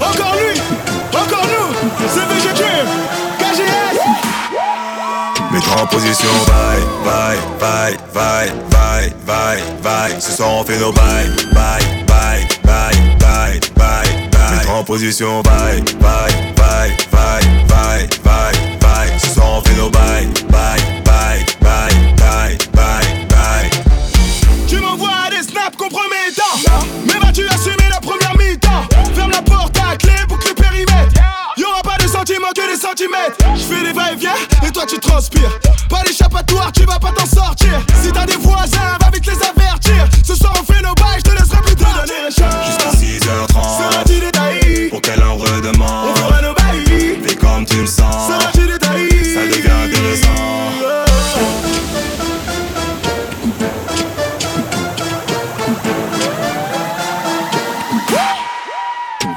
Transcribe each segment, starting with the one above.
Encore lui Encore nous C'est VGQ KGS Mets-toi en position, bye, bye, bye, bye, bye, bye, bye Ce soir on fait nos bye, bye, bye, bye, bye, bye, bye Mets-toi en position, bye, bye, bye, bye, bye, bye, bye Ce soir on fait nos bye, bye, bye, sentiments que des centimètres. Je fais des va-et-vient et toi tu transpires. Pas d'échappatoire, tu vas pas t'en sortir. Si t'as des voisins, va vite les avertir. Ce soir on fait nos bails, je te laisserai plus tard Jusqu'à 6h30 Sera-tu détaillé Pour qu'elle en redemande. On fera nos bails. Fais comme tu le sens Sera-tu détaillé Ça devient intéressant.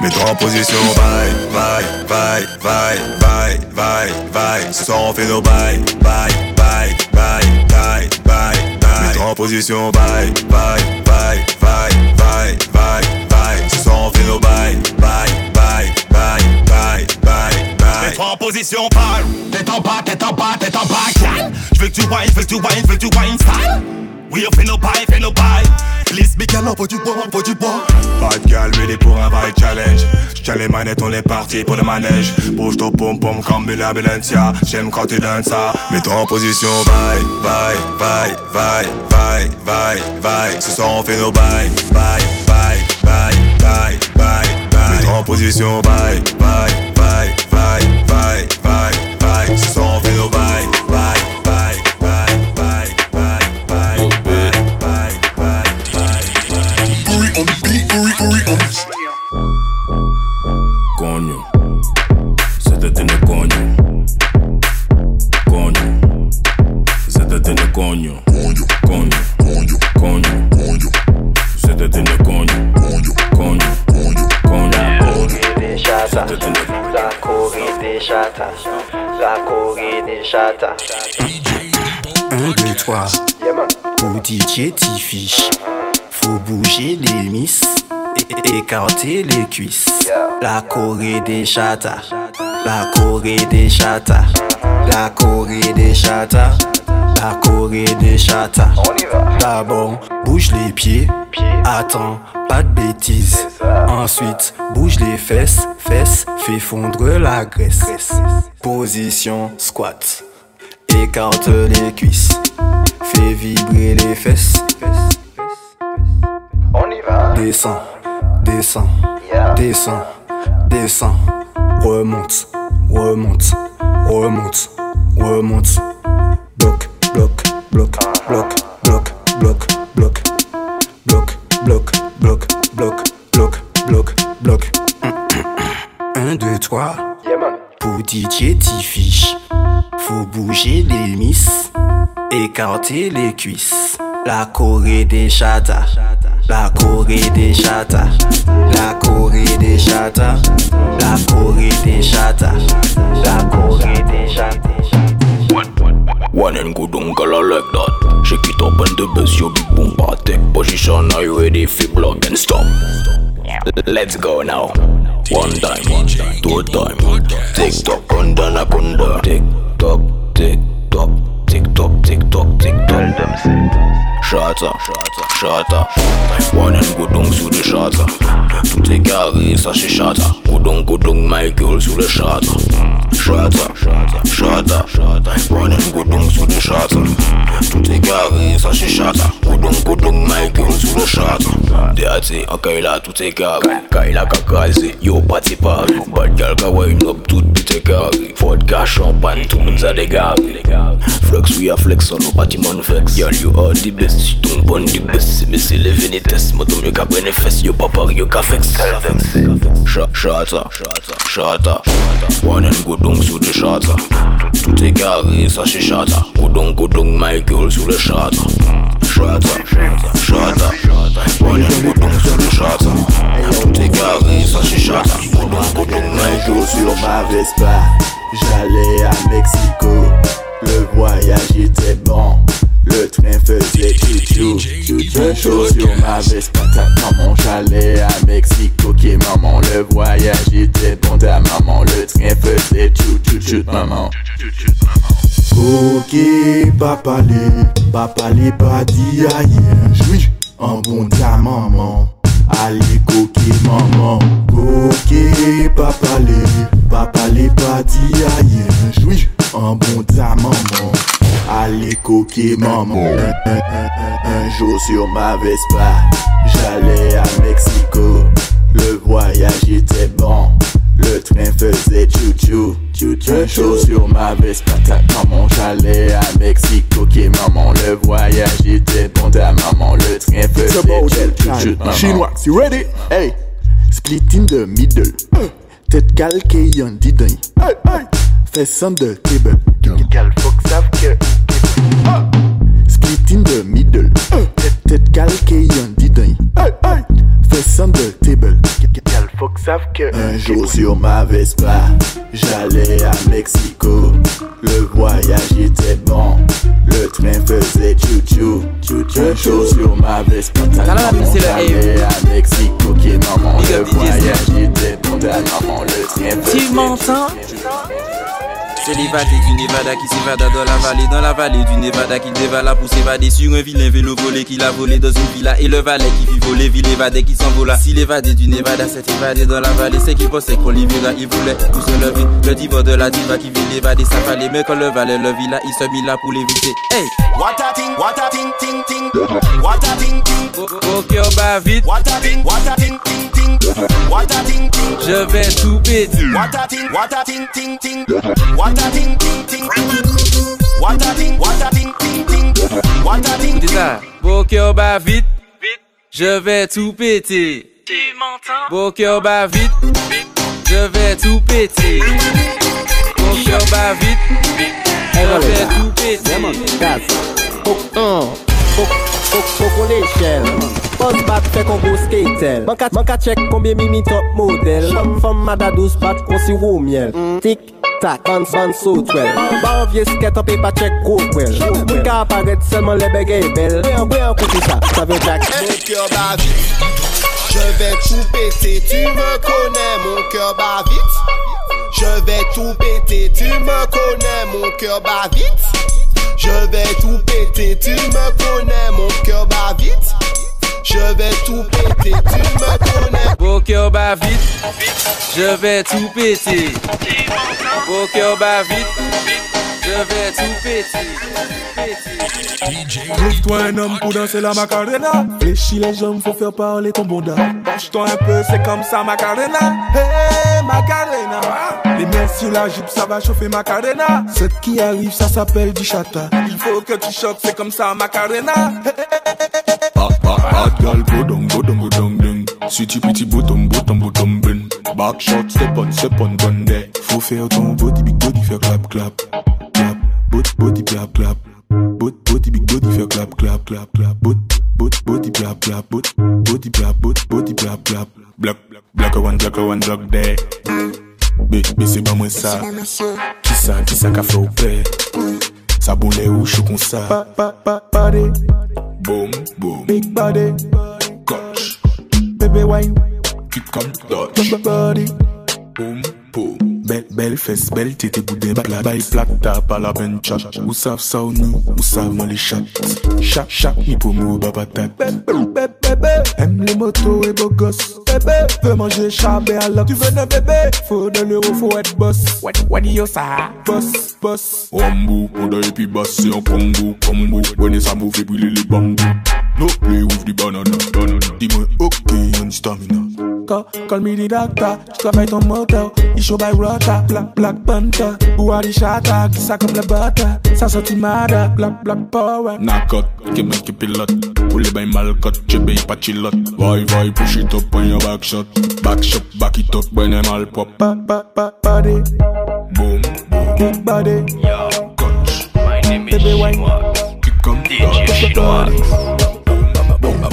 Mets-toi en position, bye, bye, bye, bye, bye, bye, bye soir on fait nos bye, bye, bye, bye, bye, bye, bye en position, bye, bye, bye, bye, bye, bye, bye soir on fait nos bye, bye, bye, bye, bye, bye, bye Mets-toi en position, parle. Tête en bas, tête en bas, tête en bas, gal. J'veux que tu whines, j'veux que tu whines, j'veux que tu whines style. Oui, on fait nos bails, fait nos bails. Lisse, big gal, on veut du bois, on veut du bois. Pas de ready pour un vrai challenge. J'tiens les manettes, on est parti pour le manège. Bouge ton pom pom comme la Balencia. J'aime quand tu donnes ça. Mets-toi en position, bye, bye, bye, bye, bye, bye, bye. Ce soir on fait nos bye, bye, bye, bye, bye, bye, bye. Mets-toi en position, bye, bye, bye, bye, bye, bye, bye. Ce soir on fait nos bye, coño. Coño, coño, coño, coño. Se te tiene coño. Coño, coño, coño, coño. des chatas, la Corée des chatas, la Corée des chatas. 1, 2, 3. Pour DJ T-Fish. Faut bouger les miss et écarter les cuisses. La Corée des chatas. La Corée des chatas. La Corée des chatas. La Corée des chatas. D'abord, bouge les pieds. Attends, pas de bêtises. Ensuite, bouge les fesses. Fesses, fais fondre la graisse. Position squat. Écarte les cuisses. Fais vibrer les fesses. On y va. Descends, descends, descends, descends. Remonte, remonte, remonte, remonte. Bloc, bloc, bloc, bloc, bloc, bloc, bloc. Bloc, bloc, bloc, bloc, bloc, bloc, bloc. 1, 2, 3. Pour DJ T-Fish. Faut bouger les miss. Écarter les cuisses. La Corée des chatas. La Corée des chatas. La Corée des chatas. La Corée des chatas. La Corée des chatas. One and good uncle I like that. Shake it up and the bass, your big boom take position. Are you ready for block and stop? Let's go now. One time, two time. Tick tock, kunda na kunda. Tick tock, tick tock, tick tock, tick tock, tick tock. Shata, shata, шата, шата, шата. Warning, gudung through the shata. Put the carry, sashi shata. Gudung, gudung, my girl through the shata. Shata, shata, shata. Warning, gudung through the shata. Put the carry, sashi shata. Gudung, gudung, my girl through the shata. Dirty, a Kaila to take carry. Kaila kakazi, yo party party. Bad girl ka wind up to the carry. Vodka, champagne, tumunza de gari. Flex, we are flex on no party man flex. Girl, you are the best. Si ton bon the best, mais c'est les vénétesses. Moi, ton mieux qu'à prendre fesses. Yo, papa, yo, qu'à vex. Shata, shata, shata. One and go down sous le shata. Tout est carré, ça c'est shata. Go down, go my girl, sous le shata. Shata, shata. One and go down sous le shata. Tout est carré, ça c'est shata. Go down, go sous le sur ma Vespa, j'allais à Mexico. Le voyage était bon, Le train faisait chou chou Un jour sur ma veste patate Maman j'allais à Mexico Ok maman. Le voyage était bon ta maman. Le train faisait chou chou chou maman. Ok papa les Papa les pas dit aïe Joui en bon ta maman. Allez coquille maman. Ok papa les Papa les pas dit aïe Joui en bon ta maman Allez coquille maman. Un, jour sur ma Vespa J'allais à Mexico. Le voyage était bon Le train faisait chou chou Un jour sur ma Vespa Ta maman j'allais à Mexico. Ok maman? Le voyage était bon Ta maman le train faisait chou chou Chinois, you ready? Hey, split in the middle. Tête calquée y'en dit Hey, hey Fais on the table Gal faut que savent que Split in the middle. Tête tête calquée y'en dit Fais on the table Gal faut que savent que Un jour sur ma Vespa J'allais à Mexico. Le voyage était bon Le train faisait chou chou Un jour sur ma Vespa J'allais à Mexico Qui maman. Le voyage était bon Maman le train faisait Tu m'entends c'est l'évadé du Nevada qui s'évada dans la vallée, dans la vallée du Nevada qui dévala pour s'évader sur un vilain vélo volé qu'il a volé dans une villa et le valet qui fit voler, ville évadé qui s'envola. Si l'évadé du Nevada s'est évadé dans la vallée, c'est qu'il pensait qu'on l'y il voulait tout se lever. Le diva de la diva qui vit l'évader, ça fallait, mais quand le valet le villa, il se mit là pour l'éviter. Hey! What a ting, what a ting, ting, ting, what a ting, ting. Au cœur bat vite. What a ting, what a ting, ting, what a ting, ting. Je vais tout péter. What a ting, what a ting, ting, ting. What a ting, ting, ting. What a ting, what a ting, ting, ting. What a ting, ting. ça. Beau cœur bat vite. Je vais tout péter. Tu m'entends? Beau cœur bat vite. Je vais tout péter. Beau cœur bat vite. Je vais tout péter. Poko l'échelle Boss bat fait qu'on go skatel Man ka check combien mimi top model Femme madadous bat kon si wou miel. Tic tac, ban ban so twel Ban vie skate up et pas check go well Moun ka apparaît seulement les bégay belle Bouyan bouyan kouti ça, ça veut jack Mon cœur bat vite. Je vais tout péter, tu me connais Mon cœur bat vite. Je vais tout péter, tu me connais Mon cœur bat vite. Je vais tout péter, tu me connais, mon cœur bat vite. Je vais tout péter, tu me connais. Mon cœur bat vite, je vais tout péter. Mon cœur bat vite, je vais tout péter. Trouve-toi un homme pour danser la macarena. Fléchis les jambes, faut faire parler ton bonda. Penche-toi un peu, c'est comme ça, macarena. Hey, macarena. Les miens sur la jupe, ça va chauffer Macarena. Ce qui arrive, ça s'appelle du chata. Il faut que tu choques, c'est comme ça, Macarena. Hot, girl, go down, go down, go down, down. Sweetie, pretty, bottom, bottom, bottom. Back shot, step on, step on, gun there. Faut faire ton body, big body, faire clap, clap. Clap, body, body, clap, clap. Body, body, big body, faire clap, clap, clap, clap. Body, body, body, clap, clap. Body, body, clap, body, body, clap, clap. Black, black, one, black, one, black there. Bébé c'est pas moi ça Qui ça, qui ça qu'a fait au père Ça boulait ou chou comme ça Pa, pa, pa, body Boom, boom. Big body. Coach Baby wine. Keep comme Dodge Body. Boom, boom Bel, bel fes, bel tete bouden plat. Bay plat ta pala ben chat. Ou sav sa ou nou, ou sav man li chat. Chak, chak, mi pou mou ba patat. Bebe, bebe, bebe Em le moto e bo gos. Bebe, ve manje chabe alak Tu vene bebe, fo den euro fo et bos Wadi yo sa, bos, bos Wambou, oda epi bas se yon kongo Kombo, wene sa mou fe pou li li bambou No play with the banana, banana Dis-moi ok, on stamina. Call, call me the doctor, je travaille ton moteur Il show by rota, black, black panther. Ou à des chata, qui ça comme la butter. Ça sortit mada, black, black power. Knock out, qui mec qui pilote Ou les bains mal cut, tu bain pas chilote Vai, vai, push it up on your back shot? Back shot, back it up when I'm all pop. Pa, pa, pa, body. Boom, boom. Big body. Yo, Coach. My name is Baby wine Schnox. Keep come DJ Schnox.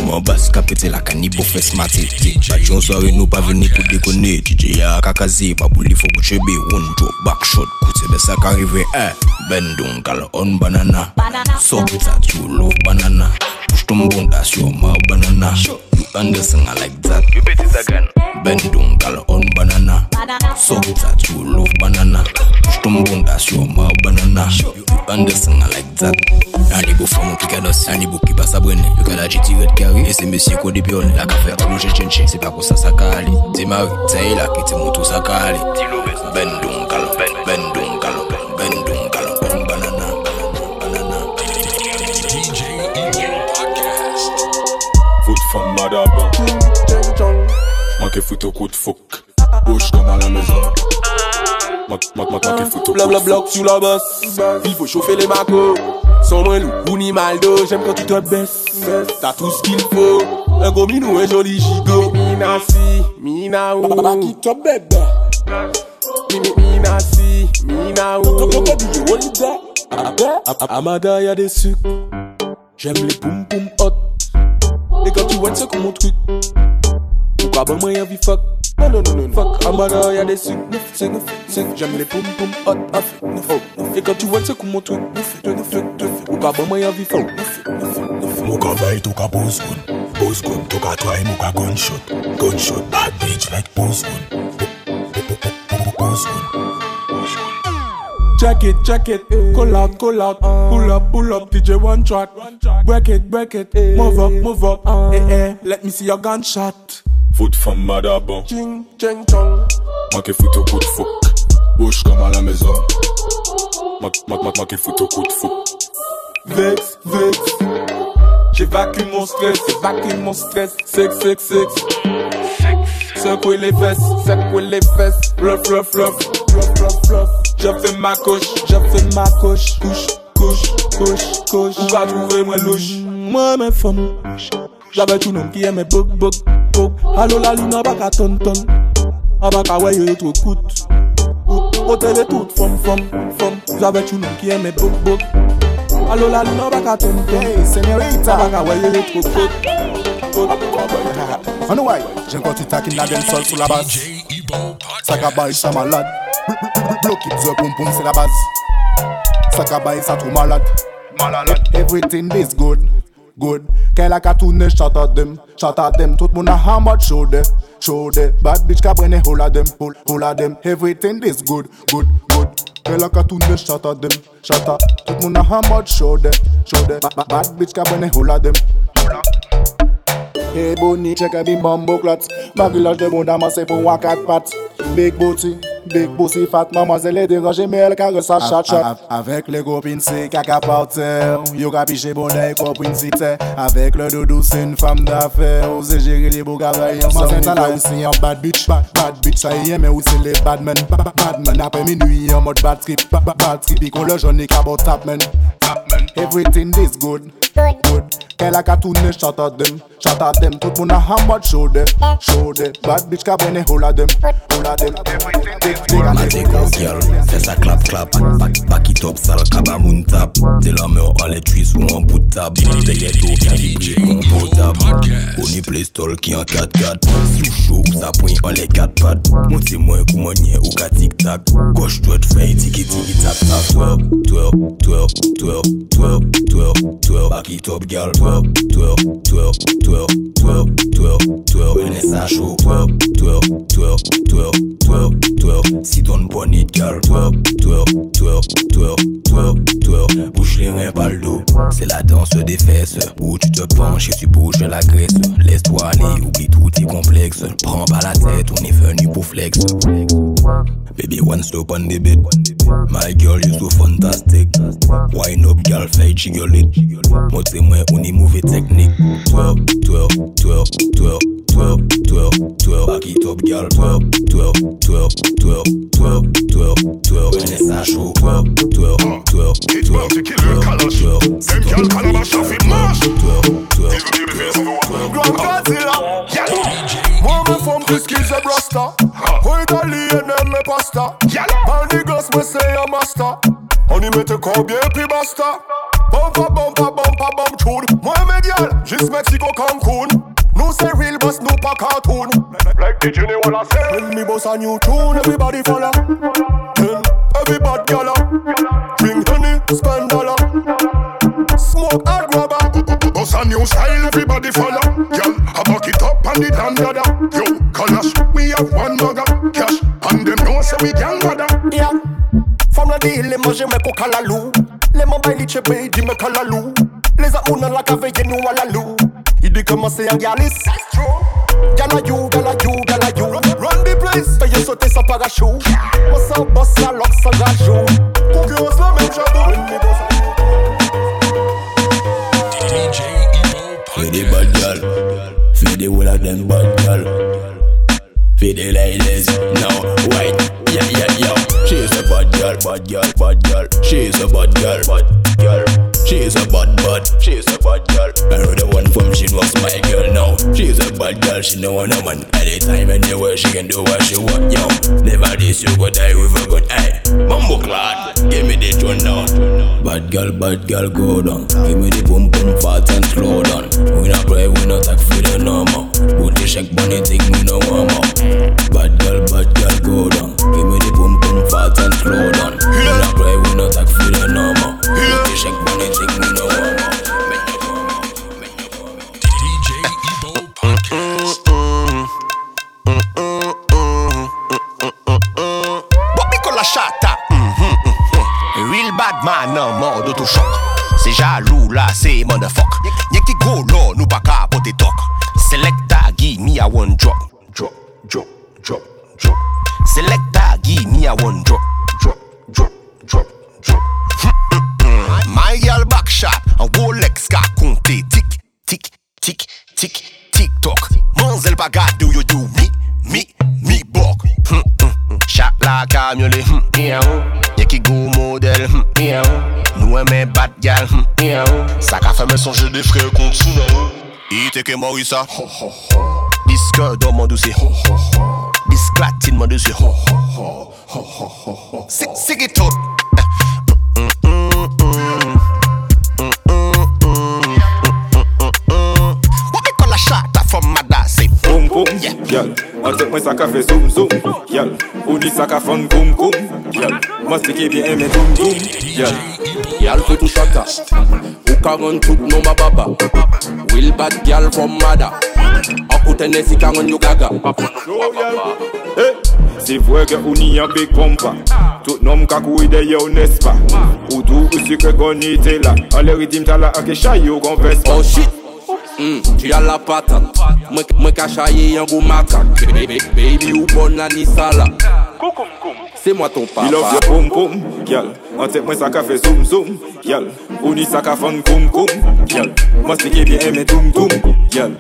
Mwen bas kapete la kani pou fes mate Bat yon soare nou pa veni pou dekone. DJ ya kakaze, pa pou li fok pou chebe. One drop, back shot, koute. Be sa ka rive eh. Ben don kal on banana. Sok that you love banana. Push ton bondas yo ma banana. You understand I like that. You bet it again. Ben don kal on banana. Sok that you love banana Push ton bondas yo ma banana. You understand I like that. Ani bo fwa moun ki kados Ani bo ki pa sa brene Yo ka la jeti red kari E se mesye ko de piole La ka fe aloje chenche Se pa kon sa sa ka ale Te mari, te e la ki te moto sa ka ale Ben don kal, ben, ben don kal Ben don kal on banana Banana, Foot from Madaba. Manqué foot au coup de fouc. Bouge comme à la maison. Manqué foot au coup Bla de bla fouc. bloc sur la bosse. Il faut chauffer les macos. Sans moins loup ou ni maldo. J'aime quand tu te baisses. T'as tout ce qu'il faut. Un gros minou, un joli gigot. Mina si, mina ou. Baki top bébé. Mina si, mina ou. Amada y'a des sucres. J'aime les poum poum hot. Et quand tu vois c'est comme mon truc. Ben moi y'a vie fuck? Non, non, non, non, fuck. Amada y'a des sucres. Neuf, cinq, neuf, cinq. J'aime les poum poum hot. Neuf, neuf, neuf. Et quand tu vois c'est comme mon truc. Neuf, neuf, neuf, neuf. Pourquoi ben moi y'a vie fuck? Neuf, neuf, neuf. Muka vai toka pose gun Pose gun toka try muka gunshot Gunshot bad bitch like pose gun Pose gun Check it, check it, call out, call out, pull up, pull up, DJ one track, break it, break it, move up, move up, eh eh, let me see your gunshot. From Madaba. Ching, ching, chong. Manqué foot au coup de. Bouge comme à la maison. Manqué- manqué- Manqué foot au coup de. Vex, vex. J'évacue mon stress, j'évacue mon stress. Sex, sex, sex. Secouer les fesses, secouer les fesses. Fluff, fluff, fluff, fluff, fluff, fluff. Je fais ma coche, je fais ma coche. Couche, couche, couche, couche. Ou va trouver moi louche? Moi, mes femmes. J'avais tout nom qui aimait bug bug bug. Allô la lune, baka ton ton. A baka ouais, yo trop coûte. Hôtel et tout, femme, femme, femme. J'avais tout nom qui aimait bug bug. Allô la lune, baka ton ton. Hey, señorita. Abaka ouais, yo trop coûte. On why? J'ai encore tout taquin la gueule sol sous la base. Sakabay, ça malade. Block it, the boom boom, c'est la base. Sakabay, ça trop malade. Malade. Everything is good. Good. Qu'elle a qu'à tourner, shout at them, shout at them. Tout le monde a hammer, show them, show them. Bad bitch, qu'à prendre, hold at them, hold, hold at them. Everything is good, good, good. Qu'elle a qu'à tourner, shout at them, shout at. Tout le monde a hammer, show them, show them. Ba- ba- Bad bitch, qu'à prendre, hold at them. Hey Bonnie, check a bim bambo clots Bagulage de bon amassé pour un quatre pattes Big booty, Big pussy fat, mamanzel e deranje me el kare sa chat chat. Avek le gopin se kaka parter Yo ka piche bonay kopin si te Avek le dodo se n fam da fe Ou se jere li bo gara yon son Masen tan la ou se yon bad bitch Bad, bad bitch sa yon men ou se le bad men? Bad men apre minui yon mod bad trip. Bad trip ikon le jouni ka bo tap men. Everything is good. Kè la ka toune chata dem, chata dem Tout moun a hambad show dem, show dem Bad bitch ka bene hola dem, hola dem Malte kon gyal, fè sa klap klap Baki top sal, kaba moun tap Te la mè an lè tris ou an bout tab Te ghetto ki libre, kon potab Oni play stall ki an 4-4 Sou show, sa poin an lè 4 pat Moun se mwen kou mwen nye ou ka tik tak Kosh twet fè yi tiki tiki tap tap Twerp, twerp, twerp, twerp, twerp, twerp, twerp it up gyal, twerk, twerk, twerk, twerk, twerk, twerk, twerk Mene sa chou, twerk, twerk, twerk, twerk, twerk, Si ton bon it gyal, twerk, twerk, twerk, twerk, twerk, twerk Bouge les reins par le dos, c'est la danse des fesses Où tu te penches et tu bouges la graisse Laisse-toi aller, oublie tous tes complexes Prends pas la tête, on est venu pour flex Baby one stop on the bed My girl you so fantastic Wine up girl fay jiggle it Montre moi on est mauvais technique Twerk, twerk, twerk, twerk, twerk, twerk, twerk Back it up girl Twerk, twerk, twerk, twerk, twerk, twerk, twerk Mene sa chou Twerk, twerk, twerk, twerk, twerk, twerk Them girl calabash off it mash. Twerk, twerk, Grand Godzilla. Moi, me femme, plus qu'ils se brasta. Italien, aime mes pasta. The gosse, me say a master. On y mette combien, puis basta. Bumper, bumper, bumper, bump tune. Mes gal, Mexico, Cancun. Nous, c'est real boss, nous pas cartoon. Like the Junior Walla say. When me boss a new tune, everybody follow. Then, everybody gala. Drink honey, spend dollar. Smoke hard grabber. Boss a new style, everybody follow. Girl, I back it up and the dandada. Yo, Kalash, we have one mugger. Cash, and them know say we can bother. Yeah. From the deal, les manger me ko kalalou. Les man bay li chebe, di me kalalou. Les a ou nan la cave, ye nou ala lou. Il dit comment c'est un galis. Gala you, gala you, gala you. Run the place, paye sauter sans parachute. Boss a boss a lock sans gajou. Concurrence la même. For the bad girl, for the whole of them bad girl, for the ladies. Now, white, yeah, yeah, yeah. She's a bad girl, bad girl, bad girl. She's a bad girl, bad girl. She's a bad bad, she's a bad girl. I heard the one from she was my girl now. She's a bad girl, she know one man. Anytime, anywhere, she can do what she want. Yo, never this you go die with a good eye. Bumbo clad, give me the tune down. Bad girl, bad girl, go down. Give me the boom boom fat and slow down. We not play, we not talk for the normal. Booty shake, bunny thing, we no want more. say motherfuck Nye ki go no, nou baka apote tok Selecta gi mi a one drop. Drop, drop, drop, drop. Selecta gi mi a one drop. Drop, drop, drop, drop. My yal back shot An Rolex ka konte Tik, tik, tik, tik, tik tok Manzel pa gade yo yo mi, mi, mi bok Shot la kamyole Nye ki go model Nye ki go model Nous aimons bad gal, oh. Ça qu'a fait me songer des frères contre Sunao. Il te que Morissa. Disque dans mon dossier. Disclatine mon dossier. C'est c'est qui tout. What me call a shot from my say Boom boom, gyal. On take moi ça qu'a fait zoom zoom, gyal. Ou dit ça qu'a fun koum koum, gyal. Mastique bien aimé boom boom, gyal. Gyal fi touche a Ou ka ron chouk nou ma baba. Will bad gyal from mada Akou tene si ka ron yo gaga. Eh, Se vwe ge ou ni an big pompa Tout nom kakou ide yo nespa. Ou tou ou si ke kon ite la. Ale ridim tala ake chay yo kon vespa. Oh shit. Mm, tu as la patat Mwen ka chaye yon go makak. Baby ou bon la ni sala. Se mwa ton papa. Bilov yo poum poum, gyal Antep mwen sa ka fe zoom zoom, gyal Oni sa ka fan koum koum, gyal Mwen slike bi eme toum toum, gyal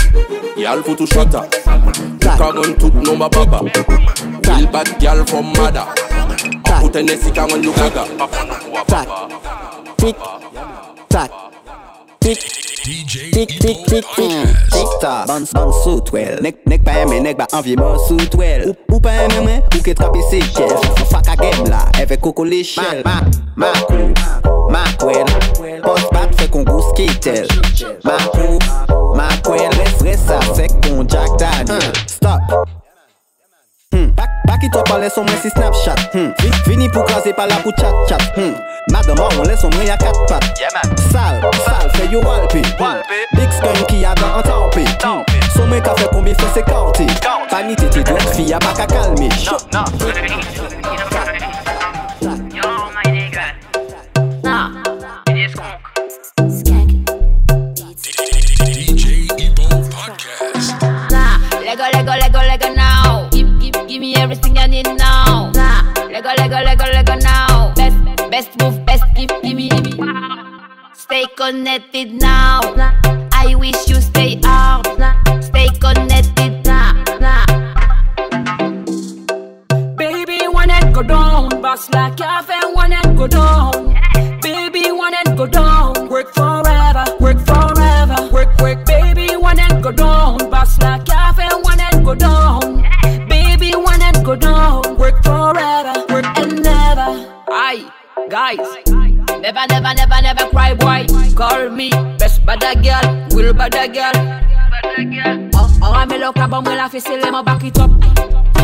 Gyal foutou shota Ou ka gon tout nou ma baba. Wil bad gyal from mada Akou tene si ka gon nou gaga. Tat Tik Tat Tik Tik, tik, tik, tik. Ta Ban, ban sou twel. Nek, nek pa eme, nek ba anvye man sou twel. Ou, ou pa eme mwen, ou ke trape se kel Fak a gem la, eve koko le shel Ma, ma, ma kou, ma kwel Pos bat fe kon gous ki tel. Ma kou, ma kwel Res, res sa fek kon Jack Daniel. Hmm. Stop. Hmm. It up, laisse moi si Snapchat. Hmm. Fi- Fini pour craser pas là pour chat chat. Hmm. Madame, on laisse moi y'a quatre pattes. Sale, sale, fait you walpi. Hmm. Big skunk qui a dans un tampé. Hmm. Somme qu'a fait combien fait c'est quarté. Panité, t'es douce, fille, y'a pas qu'à calmer. Nah, connected now. I wish you stay out. Stay connected now. Baby, one and go down. Boss like cafe, one and go down. Baby, one and go down. Work forever, work forever. Work, work, baby, one and go down. Boss like cafe, one and go down. Baby, one and go down. Work forever, work and never. Aye, guys. Never, never, never, cry, boy. Call me best bada girl, will bada girl. Oh, oh, I'm a look up, I'm gonna face it, let me back it up.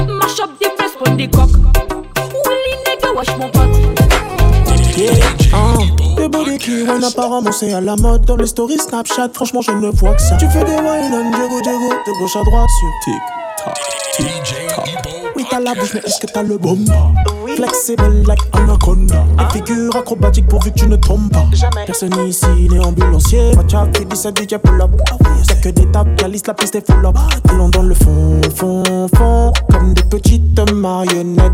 Mash up the press, pon the cock. Willy nigga, wash mon pote. Yeah, Des body qui wine apparemment c'est à la mode Dans les stories Snapchat franchement je ne vois que ça Tu fais des wine on Diego Diego De gauche à droite sur tac Oui t'as la bouche mais est-ce que t'as le bon Flexible like anaconda. Une figure acrobatique pourvu que tu ne tombes pas. Personne ici n'est ambulancier. Watch qui dit ça DJ pull up. Y'a que des tapes, la liste la piste est full up. Allons dans le fond, fond, fond Comme des petites marionnettes.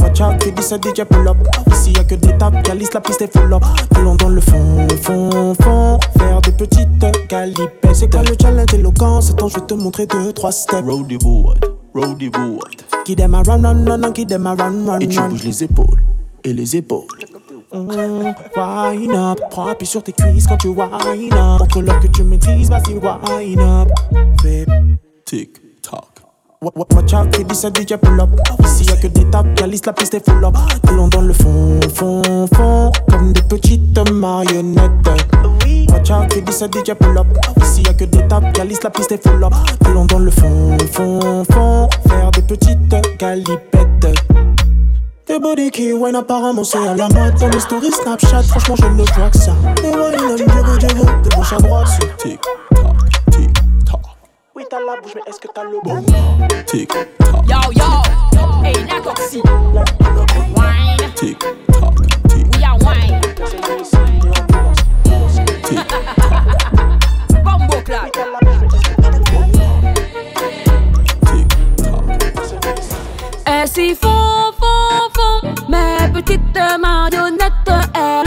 Watch qui dit ça DJ pull up. Ici y'a que des tapes, la liste la piste est full up. Allons dans le fond, fond, fond Faire des petites galipettes C'est quoi le challenge éloquent? C'est temps je vais te montrer deux, trois steps. Roadie board, roadie board Qui them around, run, run, run, qui them around, run, Et tu bouges les épaules, et les épaules Mmh, wine up, prends appui sur tes cuisses quand tu wine up. L'heure que tu maîtrises, vas-y wine up. Fais tic tac. Wa- wa- Watch out, dit ça DJ pull up. Ici y'a que des tapes, la la piste est full up. Allons dans le fond, fond, fond, comme des petites marionnettes. Watch out, dit ça DJ pull up. Ici y'a que des tapes, la la piste est full up. Allons dans le fond, fond, fond, faire des petites galipettes. Des body qui wine apparemment c'est à la mode Dans les stories Snapchat franchement je ne vois que ça Des wine on Diego Diego De gauche à droite sur tic la bouche mais est-ce que t'as le bon. Tic tac Yo, yo, hey, la. Wine, tic tac tic we are wine. Bumbo clap. Ainsi font, font, font Mes petites marionnettes Elles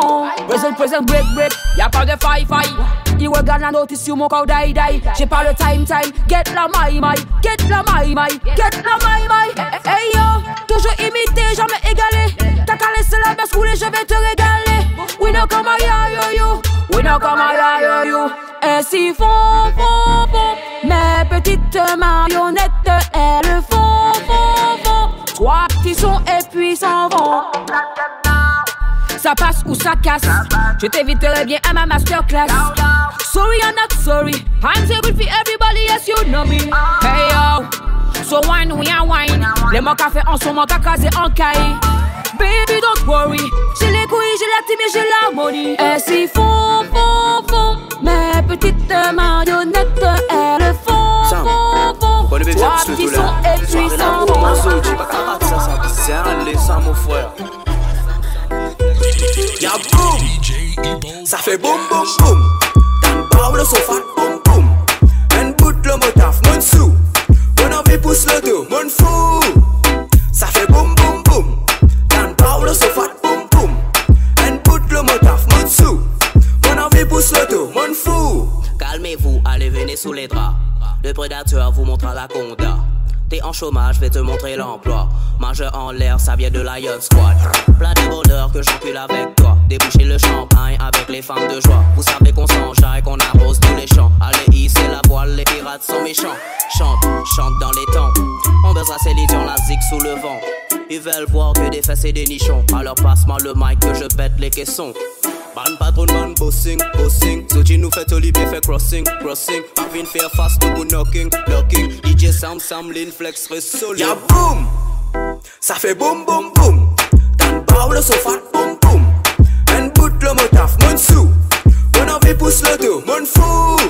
vont Present, present, break, break. Y'a pas de faille, faille Ils regardent la notice sur mon corps, die, die. J'ai pas le time, time. Get la maille, maille Get la maille, maille Get la maille, maille Hey yo. Toujours imité, jamais égalé. T'as qu'à laisser la baisse rouler, je vais te régaler. We know come a yo, yo. We know come a yo, yo. Ainsi font, font, font Mes petites marionnettes Elles font, font, font. Trois petits sons et puis s'en vont ça passe ou ça casse. Je t'inviterai bien à ma masterclass. Sorry, I'm not sorry. I'm so good for everybody, yes, you know me. Hey yo, so wine, we are wine. Les mots café en sont mon cacasé en caille. Baby, don't worry. J'ai les couilles, j'ai la team et j'ai l'harmonie. Et si font, font, font. Mes petites marionnettes, elles font, font, font. Trois petits tout sons Y'a boum, ça fait boum boum boum. Dan Pablo sofa boum boum. En bout le motaf, mon sou. Mon envie pousse le dos, mon fou. Ça fait boum boum boum. Dan Pablo sofa boum boum. En bout le motaf, mon sou. Mon envie pousse le dos, mon fou. Calmez-vous, allez venez sous les draps. Le prédateur vous montrera la conda. T'es en chômage, vais te montrer l'emploi. Majeur en l'air, ça vient de Lion Squad. Plein de bonheur que j'encule avec toi. Déboucher le champagne avec les femmes de joie. Vous savez qu'on s'enjaille, qu'on arrose tous les champs. Allez, hisser la voile, les pirates sont méchants. Chante, chante dans les temps. On baisera ses lits la zig sous le vent. Ils veulent voir que des fesses et des nichons. Alors passe-moi le mic que je pète les caissons. Man patron man bossing, bossing. Zoji nous fait Olivier fait crossing, crossing. Marvin faire fast to knocking, knocking. DJ Sam Sam Lin flex fait solo Y'a boum, ça fait boum boum boum Dan Pablo sofa boum boum En bout le motaf, mon sou Mon envie pousse le dos, mon fou